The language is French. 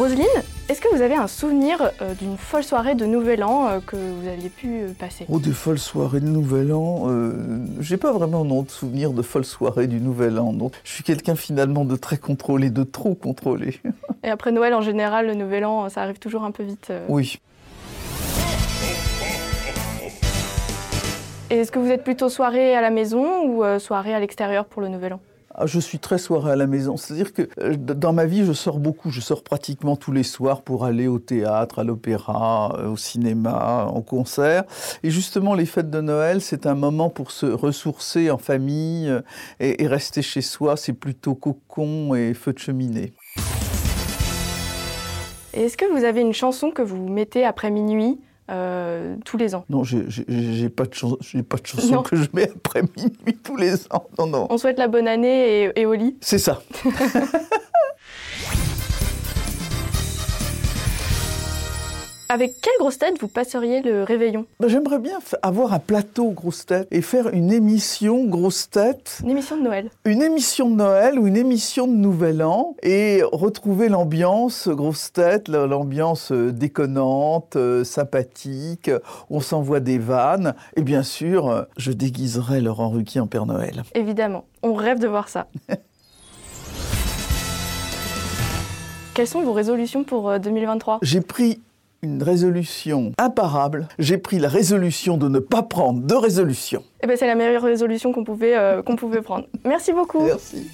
Roselyne, est-ce que vous avez un souvenir euh, d'une folle soirée de Nouvel An euh, que vous aviez pu euh, passer? Oh, des folles soirées de Nouvel An. euh, J'ai pas vraiment non, de souvenir de folles soirées du Nouvel An. Je suis quelqu'un finalement de très contrôlé, de trop contrôlé. Et après Noël, en général, le Nouvel An, ça arrive toujours un peu vite. Oui. Et Est-ce que vous êtes plutôt soirée à la maison ou soirée à l'extérieur pour le Nouvel An? Je suis très soirée à la maison. C'est-à-dire que euh, dans ma vie, je sors beaucoup. Je sors pratiquement tous les soirs pour aller au théâtre, à l'opéra, euh, au cinéma, en concert. Et justement, les fêtes de Noël, c'est un moment pour se ressourcer en famille euh, et, et rester chez soi. C'est plutôt cocon et feu de cheminée. Est-ce que vous avez une chanson que vous mettez après minuit? Euh, tous les ans Non, j'ai- pas de chan- j'ai pas de chanson Non. que je mets après minuit tous les ans. Non, non. On souhaite la bonne année et, et au lit C'est ça. Avec quelle grosse tête vous passeriez le réveillon? Ben, J'aimerais bien avoir un plateau grosse tête et faire une émission grosse tête, Une émission de Noël. une émission de Noël ou une émission de Nouvel An et retrouver l'ambiance grosse tête, la- l'ambiance euh, déconnante, euh, sympathique, on s'envoie des vannes et bien sûr, euh, je déguiserai Laurent Ruquier en Père Noël. Évidemment, on rêve de voir ça. Quelles sont vos résolutions pour euh, 2023 J'ai pris une résolution imparable, j'ai pris la résolution de ne pas prendre de résolution. Eh ben, c'est la meilleure résolution qu'on pouvait, euh, qu'on pouvait prendre. Merci beaucoup. Merci.